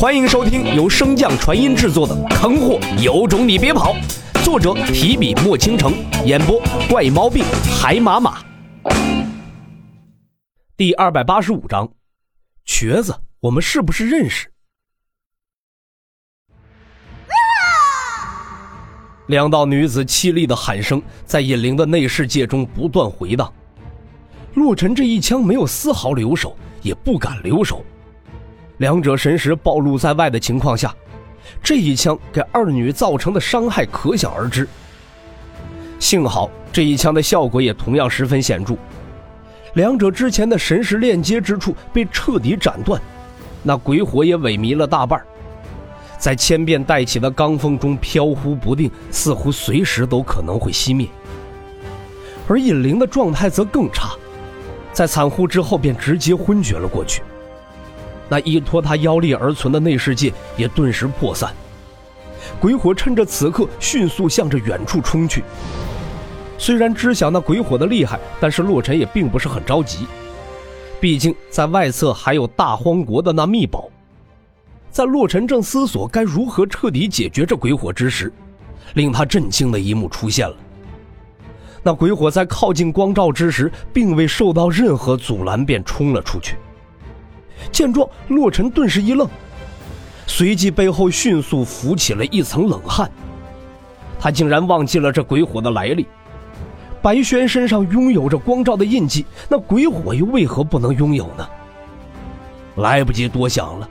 欢迎收听由升降传音制作的《坑货有种你别跑》，作者提笔墨倾城，演播怪毛病海马马。第二百八十五章，瘸子，我们是不是认识？两道女子凄厉的喊声在尹灵的内世界中不断回荡。洛尘这一枪没有丝毫留手，也不敢留手。两者神识暴露在外的情况下，这一枪给二女造成的伤害可想而知。幸好这一枪的效果也同样十分显著，两者之前的神识链接之处被彻底斩断，那鬼火也萎靡了大半，在千变带起的罡风中飘忽不定，似乎随时都可能会熄灭。而尹灵的状态则更差，在惨呼之后便直接昏厥了过去。那依托他妖力而存的内世界也顿时破散，鬼火趁着此刻迅速向着远处冲去。虽然知晓那鬼火的厉害，但是洛尘也并不是很着急，毕竟在外侧还有大荒国的那秘宝。在洛尘正思索该如何彻底解决这鬼火之时，令他震惊的一幕出现了。那鬼火在靠近光照之时，并未受到任何阻拦，便冲了出去。见状，洛尘顿时一愣，随即背后迅速浮起了一层冷汗。他竟然忘记了这鬼火的来历。白轩身上拥有着光照的印记，那鬼火又为何不能拥有呢？来不及多想了，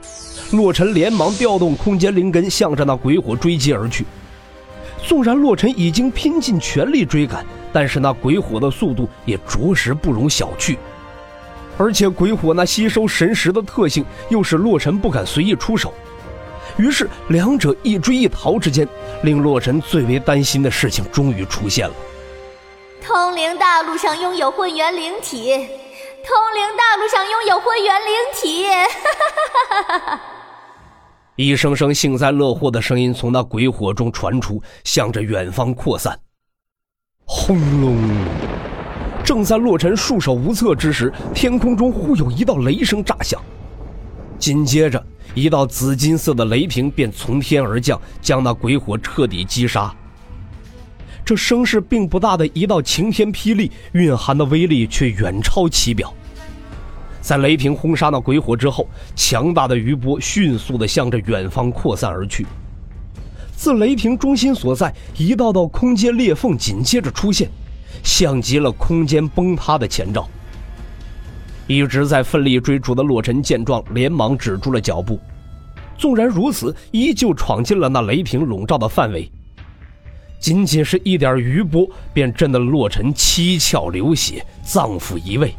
洛尘连忙调动空间灵根，向着那鬼火追击而去。纵然洛尘已经拼尽全力追赶，但是那鬼火的速度也着实不容小觑。而且鬼火那吸收神石的特性，又使洛尘不敢随意出手。于是两者一追一逃之间，令洛尘最为担心的事情终于出现了。通灵大陆上拥有混元灵体，通灵大陆上拥有混元灵体，哈哈哈哈哈！一声声幸灾乐祸的声音从那鬼火中传出，向着远方扩散。轰隆！正在洛尘束手无策之时，天空中忽有一道雷声炸响，紧接着一道紫金色的雷霆便从天而降，将那鬼火彻底击杀。这声势并不大的一道晴天霹雳，蕴含的威力却远超其表。在雷霆轰杀那鬼火之后，强大的余波迅速的向着远方扩散而去。自雷霆中心所在，一道道空间裂缝紧接着出现。像极了空间崩塌的前兆。一直在奋力追逐的洛尘见状，连忙止住了脚步。纵然如此，依旧闯进了那雷霆笼罩的范围。仅仅是一点余波，便震得洛尘七窍流血，脏腑移位。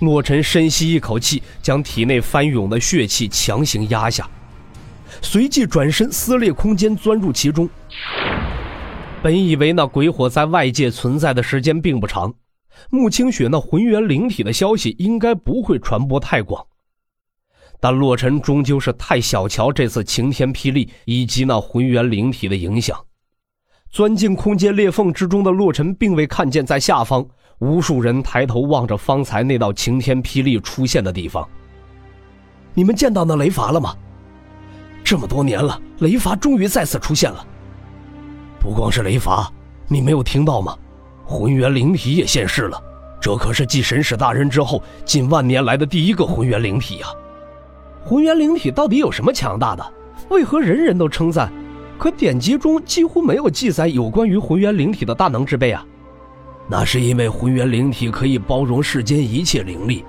洛尘深吸一口气，将体内翻涌的血气强行压下，随即转身撕裂空间，钻入其中。本以为那鬼火在外界存在的时间并不长，穆清雪那浑元灵体的消息应该不会传播太广。但洛尘终究是太小瞧这次晴天霹雳以及那浑元灵体的影响。钻进空间裂缝之中的洛尘，并未看见在下方无数人抬头望着方才那道晴天霹雳出现的地方。你们见到那雷伐了吗？这么多年了，雷伐终于再次出现了。不光是雷罚，你没有听到吗？浑元灵体也现世了，这可是继神使大人之后近万年来的第一个浑元灵体呀！浑元灵体到底有什么强大的？为何人人都称赞？可典籍中几乎没有记载有关于浑元灵体的大能之辈啊！那是因为浑元灵体可以包容世间一切灵力，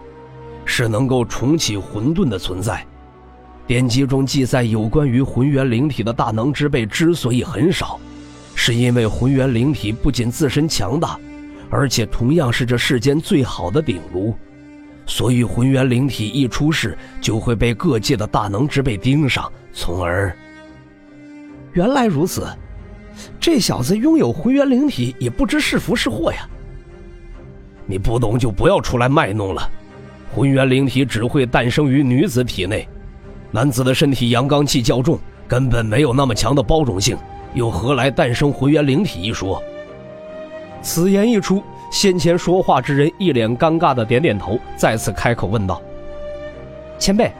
是能够重启混沌的存在。典籍中记载有关于浑元灵体的大能之辈之所以很少。是因为浑元灵体不仅自身强大，而且同样是这世间最好的鼎炉，所以浑元灵体一出世就会被各界的大能之辈盯上，从而……原来如此，这小子拥有浑元灵体也不知是福是祸呀！你不懂就不要出来卖弄了，浑元灵体只会诞生于女子体内，男子的身体阳刚气较重，根本没有那么强的包容性。又何来诞生浑元灵体一说？此言一出，先前说话之人一脸尴尬的点点头，再次开口问道：“前辈，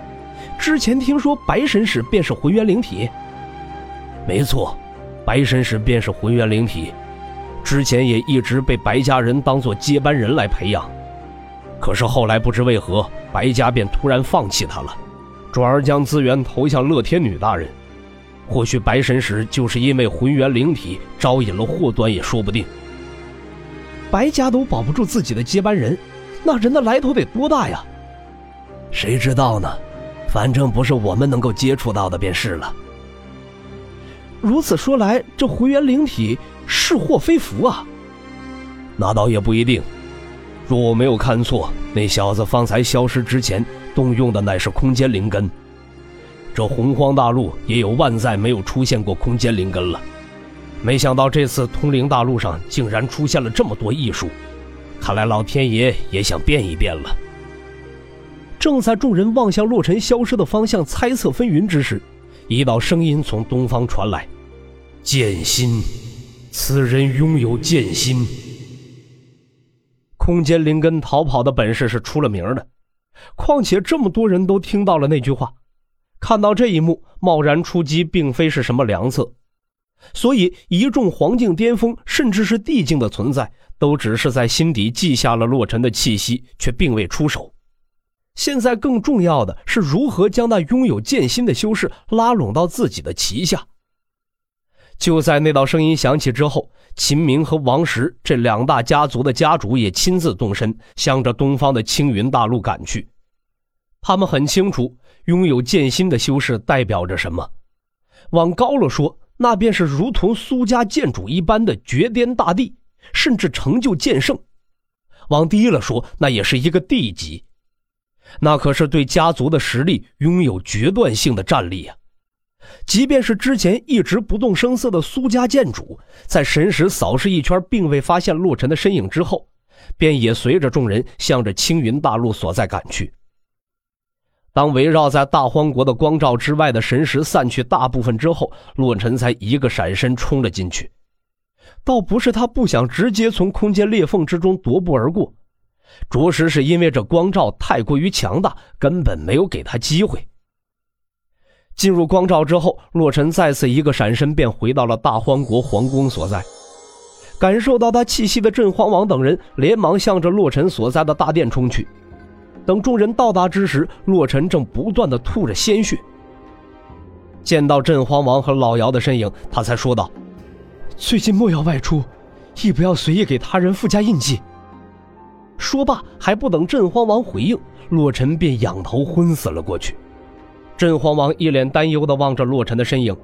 之前听说白神使便是浑元灵体。没错，白神使便是浑元灵体，之前也一直被白家人当做接班人来培养。可是后来不知为何，白家便突然放弃他了，转而将资源投向乐天女大人。或许白神使就是因为浑元灵体招引了祸端也说不定。白家都保不住自己的接班人，那人的来头得多大呀？谁知道呢？反正不是我们能够接触到的便是了。如此说来，这浑元灵体是祸非福啊？那倒也不一定。若我没有看错，那小子方才消失之前动用的乃是空间灵根。这洪荒大陆也有万载没有出现过空间灵根了，没想到这次通灵大陆上竟然出现了这么多异术，看来老天爷也想变一变了。正在众人望向洛尘消失的方向猜测纷纭之时，一道声音从东方传来：“剑心，此人拥有剑心。空间灵根逃跑的本事是出了名的，况且这么多人都听到了那句话。”看到这一幕，贸然出击并非是什么良策，所以一众黄境巅峰甚至是地境的存在，都只是在心底记下了洛尘的气息，却并未出手。现在更重要的是如何将那拥有剑心的修士拉拢到自己的旗下。就在那道声音响起之后，秦明和王石这两大家族的家主也亲自动身，向着东方的青云大陆赶去。他们很清楚。拥有剑心的修士代表着什么？往高了说，那便是如同苏家剑主一般的绝巅大帝，甚至成就剑圣；往低了说，那也是一个地级，那可是对家族的实力拥有决断性的战力啊！即便是之前一直不动声色的苏家剑主，在神识扫视一圈，并未发现洛尘的身影之后，便也随着众人向着青云大陆所在赶去。当围绕在大荒国的光照之外的神识散去大部分之后，洛尘才一个闪身冲了进去。倒不是他不想直接从空间裂缝之中踱步而过，着实是因为这光照太过于强大，根本没有给他机会。进入光照之后，洛尘再次一个闪身便回到了大荒国皇宫所在。感受到他气息的镇荒王等人连忙向着洛尘所在的大殿冲去。等众人到达之时，洛尘正不断的吐着鲜血。见到镇荒王和老姚的身影，他才说道：“最近莫要外出，亦不要随意给他人附加印记。”说罢，还不等镇荒王回应，洛尘便仰头昏死了过去。镇荒王一脸担忧的望着洛尘的身影，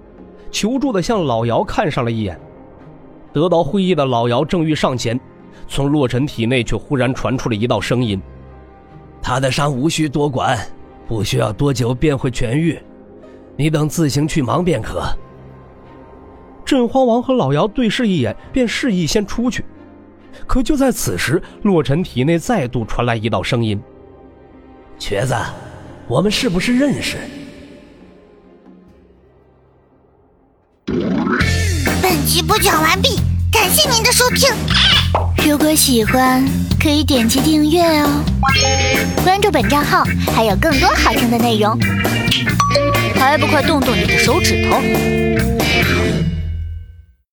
求助的向老姚看上了一眼。得到会意的老姚正欲上前，从洛尘体内却忽然传出了一道声音。他的伤无需多管，不需要多久便会痊愈，你等自行去忙便可。镇荒王和老姚对视一眼，便示意先出去。可就在此时，洛尘体内再度传来一道声音：“瘸子，我们是不是认识？”本集播讲完毕，感谢您的收听。如果喜欢，可以点击订阅哦。关注本账号，还有更多好听的内容。还不快动动你的手指头！